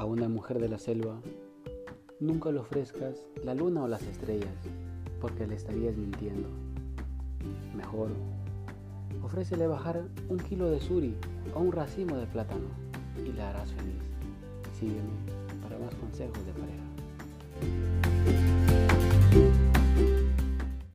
A una mujer de la selva, nunca le ofrezcas la luna o las estrellas, porque le estarías mintiendo. Mejor, ofrécele bajar un kilo de suri o un racimo de plátano y la harás feliz. Sígueme para más consejos de pareja.